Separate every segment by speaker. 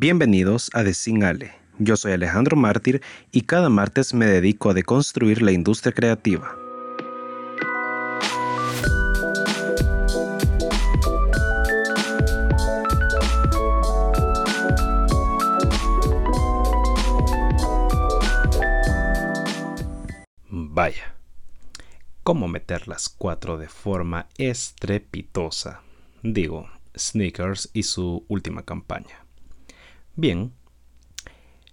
Speaker 1: Bienvenidos a Desingale. Yo soy Alejandro Mártir y cada martes me dedico a deconstruir la industria creativa. Vaya, ¿cómo meter las cuatro de forma estrepitosa? Digo, Sneakers y su última campaña. Bien,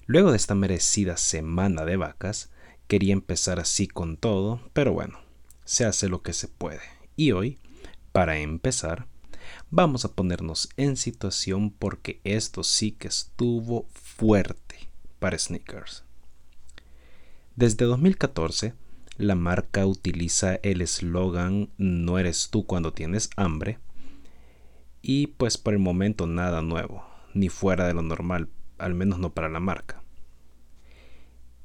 Speaker 1: luego de esta merecida semana de vacas, quería empezar así con todo, pero bueno, se hace lo que se puede. Y hoy, para empezar, vamos a ponernos en situación porque esto sí que estuvo fuerte para Sneakers. Desde 2014, la marca utiliza el eslogan No eres tú cuando tienes hambre. Y pues por el momento nada nuevo ni fuera de lo normal, al menos no para la marca.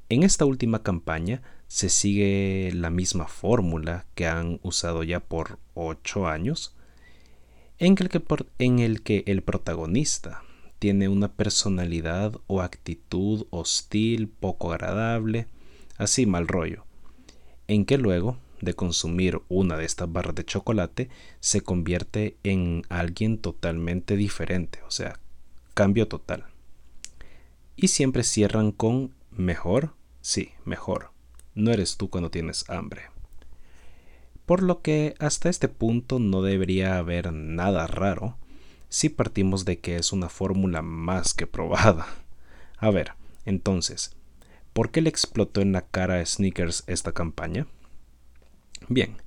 Speaker 1: En esta última campaña se sigue la misma fórmula que han usado ya por 8 años, en el, que, en el que el protagonista tiene una personalidad o actitud hostil, poco agradable, así mal rollo, en que luego de consumir una de estas barras de chocolate se convierte en alguien totalmente diferente, o sea, cambio total. Y siempre cierran con mejor, sí, mejor. No eres tú cuando tienes hambre. Por lo que hasta este punto no debería haber nada raro si partimos de que es una fórmula más que probada. A ver, entonces, ¿por qué le explotó en la cara a Sneakers esta campaña? Bien,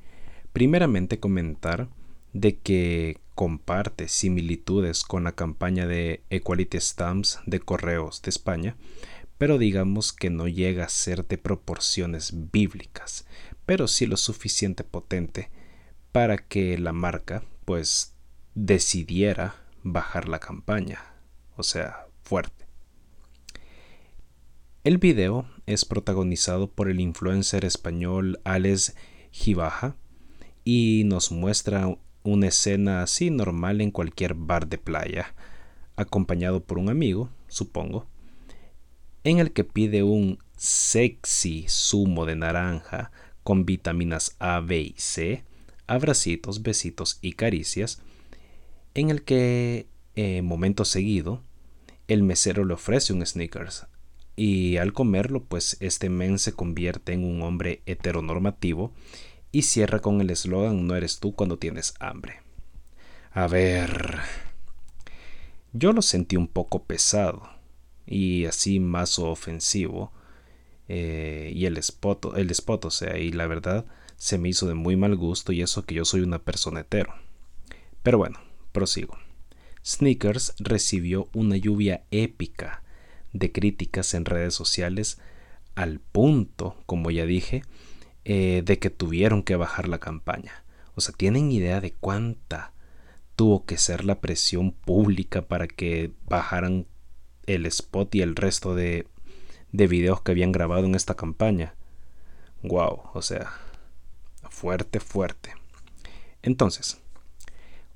Speaker 1: primeramente comentar de que comparte similitudes con la campaña de Equality Stamps de correos de España, pero digamos que no llega a ser de proporciones bíblicas, pero sí lo suficiente potente para que la marca pues decidiera bajar la campaña, o sea, fuerte. El video es protagonizado por el influencer español Alex Gibaja y nos muestra una escena así normal en cualquier bar de playa, acompañado por un amigo, supongo, en el que pide un sexy zumo de naranja con vitaminas A, B y C, abracitos, besitos y caricias, en el que, eh, momento seguido, el mesero le ofrece un sneakers y al comerlo, pues este men se convierte en un hombre heteronormativo y cierra con el eslogan No eres tú cuando tienes hambre. A ver, yo lo sentí un poco pesado y así más ofensivo. Eh, y el spot, el spot, o sea, y la verdad se me hizo de muy mal gusto y eso que yo soy una persona hetero. Pero bueno, prosigo. Sneakers recibió una lluvia épica de críticas en redes sociales al punto, como ya dije, eh, de que tuvieron que bajar la campaña. O sea, ¿tienen idea de cuánta tuvo que ser la presión pública para que bajaran el spot y el resto de, de videos que habían grabado en esta campaña? Wow, o sea, fuerte, fuerte. Entonces,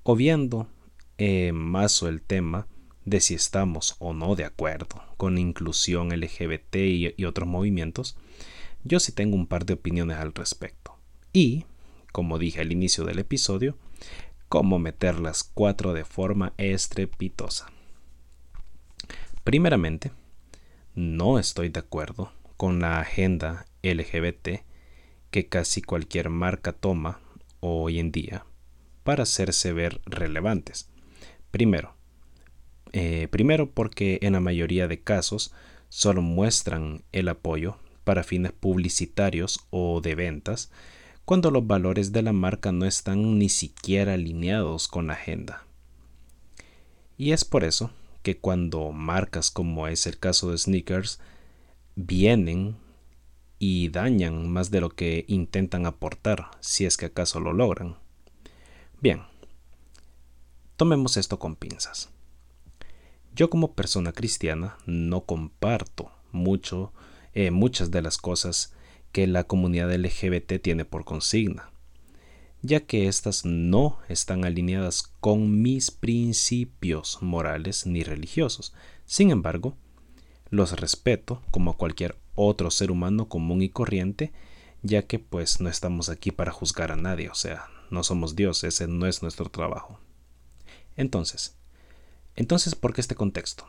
Speaker 1: obviando eh, más o el tema de si estamos o no de acuerdo con inclusión LGBT y otros movimientos, yo sí tengo un par de opiniones al respecto. Y, como dije al inicio del episodio, cómo meter las cuatro de forma estrepitosa. Primeramente, no estoy de acuerdo con la agenda LGBT que casi cualquier marca toma hoy en día para hacerse ver relevantes. Primero, eh, primero porque en la mayoría de casos solo muestran el apoyo para fines publicitarios o de ventas, cuando los valores de la marca no están ni siquiera alineados con la agenda. Y es por eso que cuando marcas como es el caso de sneakers vienen y dañan más de lo que intentan aportar, si es que acaso lo logran. Bien, tomemos esto con pinzas. Yo como persona cristiana no comparto mucho eh, muchas de las cosas que la comunidad LGBT tiene por consigna. ya que éstas no están alineadas con mis principios morales ni religiosos. Sin embargo, los respeto como cualquier otro ser humano común y corriente, ya que pues no estamos aquí para juzgar a nadie, o sea, no somos Dios, ese no es nuestro trabajo. Entonces, entonces, ¿por qué este contexto?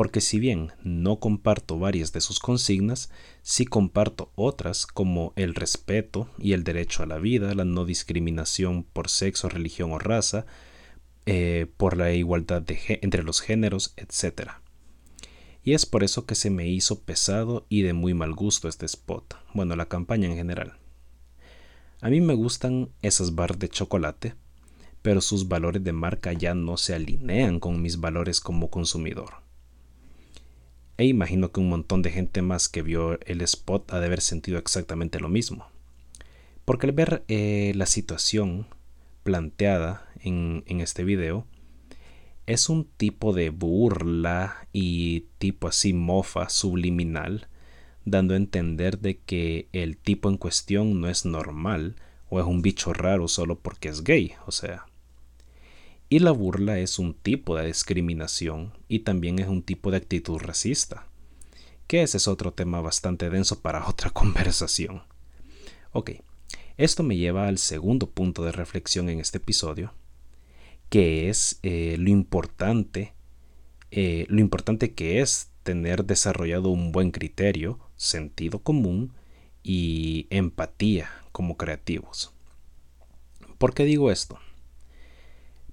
Speaker 1: Porque si bien no comparto varias de sus consignas, sí comparto otras como el respeto y el derecho a la vida, la no discriminación por sexo, religión o raza, eh, por la igualdad entre los géneros, etc y es por eso que se me hizo pesado y de muy mal gusto este spot, bueno, la campaña en general. A mí me gustan esas barras de chocolate, pero sus valores de marca ya no se alinean con mis valores como consumidor. E imagino que un montón de gente más que vio el spot ha de haber sentido exactamente lo mismo. Porque al ver eh, la situación planteada en, en este video, es un tipo de burla y tipo así mofa subliminal, dando a entender de que el tipo en cuestión no es normal o es un bicho raro solo porque es gay, o sea. Y la burla es un tipo de discriminación y también es un tipo de actitud racista, que ese es otro tema bastante denso para otra conversación. Ok, esto me lleva al segundo punto de reflexión en este episodio, que es eh, lo importante, eh, lo importante que es tener desarrollado un buen criterio, sentido común y empatía como creativos. ¿Por qué digo esto?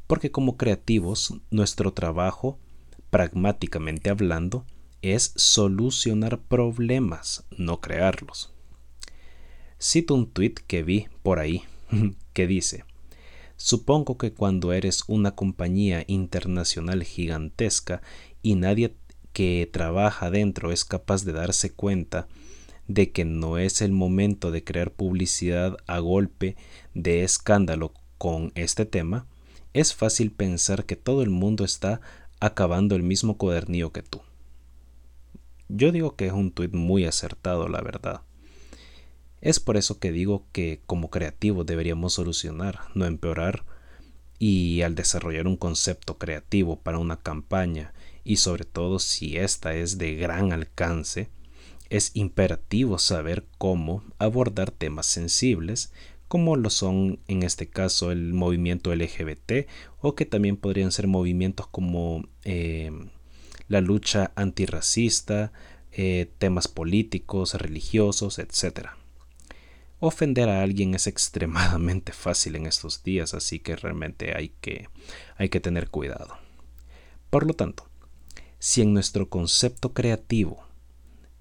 Speaker 1: Porque como creativos nuestro trabajo, pragmáticamente hablando, es solucionar problemas, no crearlos. Cito un tweet que vi por ahí que dice, Supongo que cuando eres una compañía internacional gigantesca y nadie que trabaja dentro es capaz de darse cuenta de que no es el momento de crear publicidad a golpe de escándalo con este tema, es fácil pensar que todo el mundo está acabando el mismo cuadernillo que tú. Yo digo que es un tuit muy acertado, la verdad. Es por eso que digo que como creativos deberíamos solucionar, no empeorar, y al desarrollar un concepto creativo para una campaña, y sobre todo si ésta es de gran alcance, es imperativo saber cómo abordar temas sensibles, como lo son en este caso el movimiento LGBT, o que también podrían ser movimientos como eh, la lucha antirracista, eh, temas políticos, religiosos, etc. Ofender a alguien es extremadamente fácil en estos días, así que realmente hay que, hay que tener cuidado. Por lo tanto, si en nuestro concepto creativo,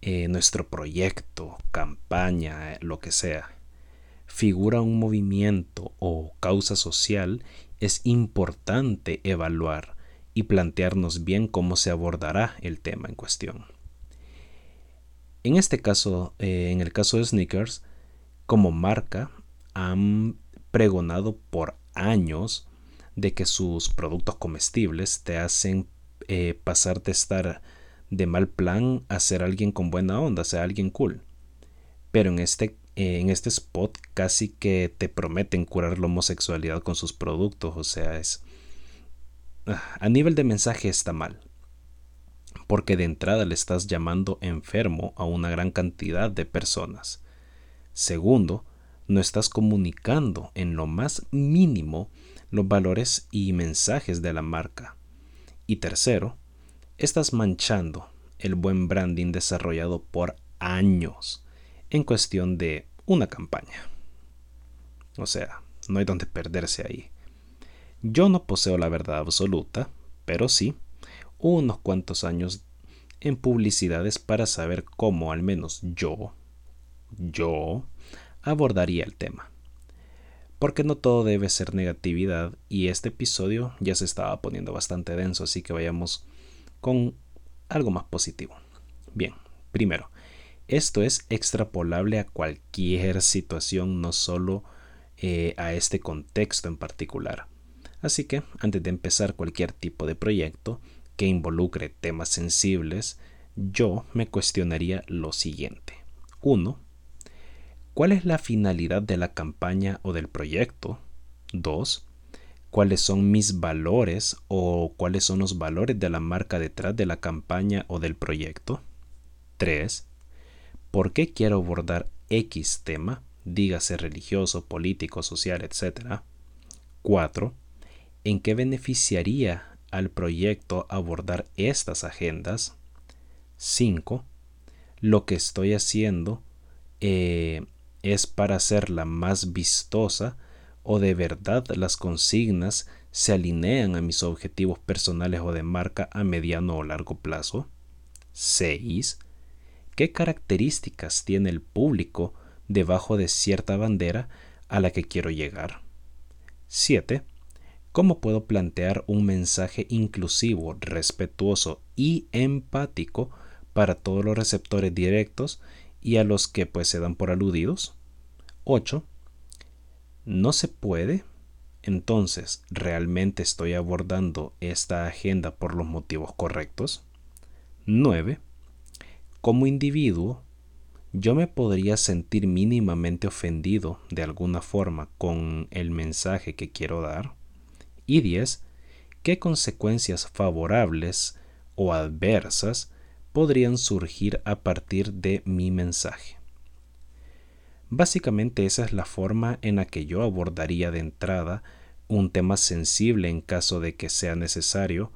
Speaker 1: eh, nuestro proyecto, campaña, lo que sea, figura un movimiento o causa social, es importante evaluar y plantearnos bien cómo se abordará el tema en cuestión. En este caso, eh, en el caso de Sneakers, como marca han pregonado por años de que sus productos comestibles te hacen eh, pasar de estar de mal plan a ser alguien con buena onda, sea alguien cool. Pero en este, en este spot casi que te prometen curar la homosexualidad con sus productos, o sea, es... Ah, a nivel de mensaje está mal, porque de entrada le estás llamando enfermo a una gran cantidad de personas. Segundo, no estás comunicando en lo más mínimo los valores y mensajes de la marca. Y tercero, estás manchando el buen branding desarrollado por años en cuestión de una campaña. O sea, no hay donde perderse ahí. Yo no poseo la verdad absoluta, pero sí unos cuantos años en publicidades para saber cómo al menos yo yo abordaría el tema. Porque no todo debe ser negatividad y este episodio ya se estaba poniendo bastante denso, así que vayamos con algo más positivo. Bien, primero, esto es extrapolable a cualquier situación, no solo eh, a este contexto en particular. Así que, antes de empezar cualquier tipo de proyecto que involucre temas sensibles, yo me cuestionaría lo siguiente. 1 ¿Cuál es la finalidad de la campaña o del proyecto? 2. ¿Cuáles son mis valores o cuáles son los valores de la marca detrás de la campaña o del proyecto? 3. ¿Por qué quiero abordar X tema? Dígase religioso, político, social, etc. 4. ¿En qué beneficiaría al proyecto abordar estas agendas? 5. Lo que estoy haciendo eh, es para hacerla más vistosa o de verdad las consignas se alinean a mis objetivos personales o de marca a mediano o largo plazo. 6. ¿Qué características tiene el público debajo de cierta bandera a la que quiero llegar? 7. ¿Cómo puedo plantear un mensaje inclusivo, respetuoso y empático para todos los receptores directos y a los que pues se dan por aludidos? 8. ¿No se puede? Entonces, ¿realmente estoy abordando esta agenda por los motivos correctos? 9. Como individuo, yo me podría sentir mínimamente ofendido de alguna forma con el mensaje que quiero dar. Y 10. ¿Qué consecuencias favorables o adversas podrían surgir a partir de mi mensaje? Básicamente esa es la forma en la que yo abordaría de entrada un tema sensible en caso de que sea necesario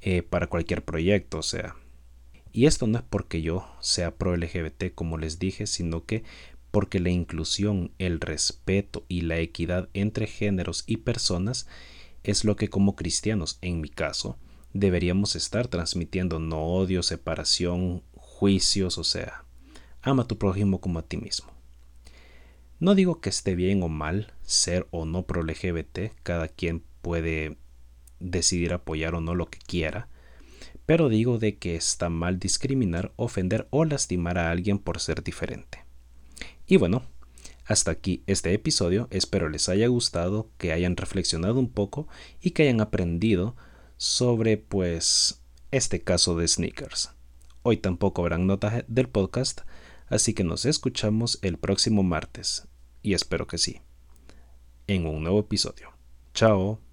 Speaker 1: eh, para cualquier proyecto, o sea. Y esto no es porque yo sea pro LGBT como les dije, sino que porque la inclusión, el respeto y la equidad entre géneros y personas es lo que como cristianos, en mi caso, deberíamos estar transmitiendo, no odio, separación, juicios, o sea, ama a tu prójimo como a ti mismo. No digo que esté bien o mal ser o no pro LGBT, cada quien puede decidir apoyar o no lo que quiera, pero digo de que está mal discriminar, ofender o lastimar a alguien por ser diferente. Y bueno, hasta aquí este episodio, espero les haya gustado, que hayan reflexionado un poco y que hayan aprendido sobre pues este caso de sneakers. Hoy tampoco habrán notas del podcast, Así que nos escuchamos el próximo martes, y espero que sí, en un nuevo episodio. Chao.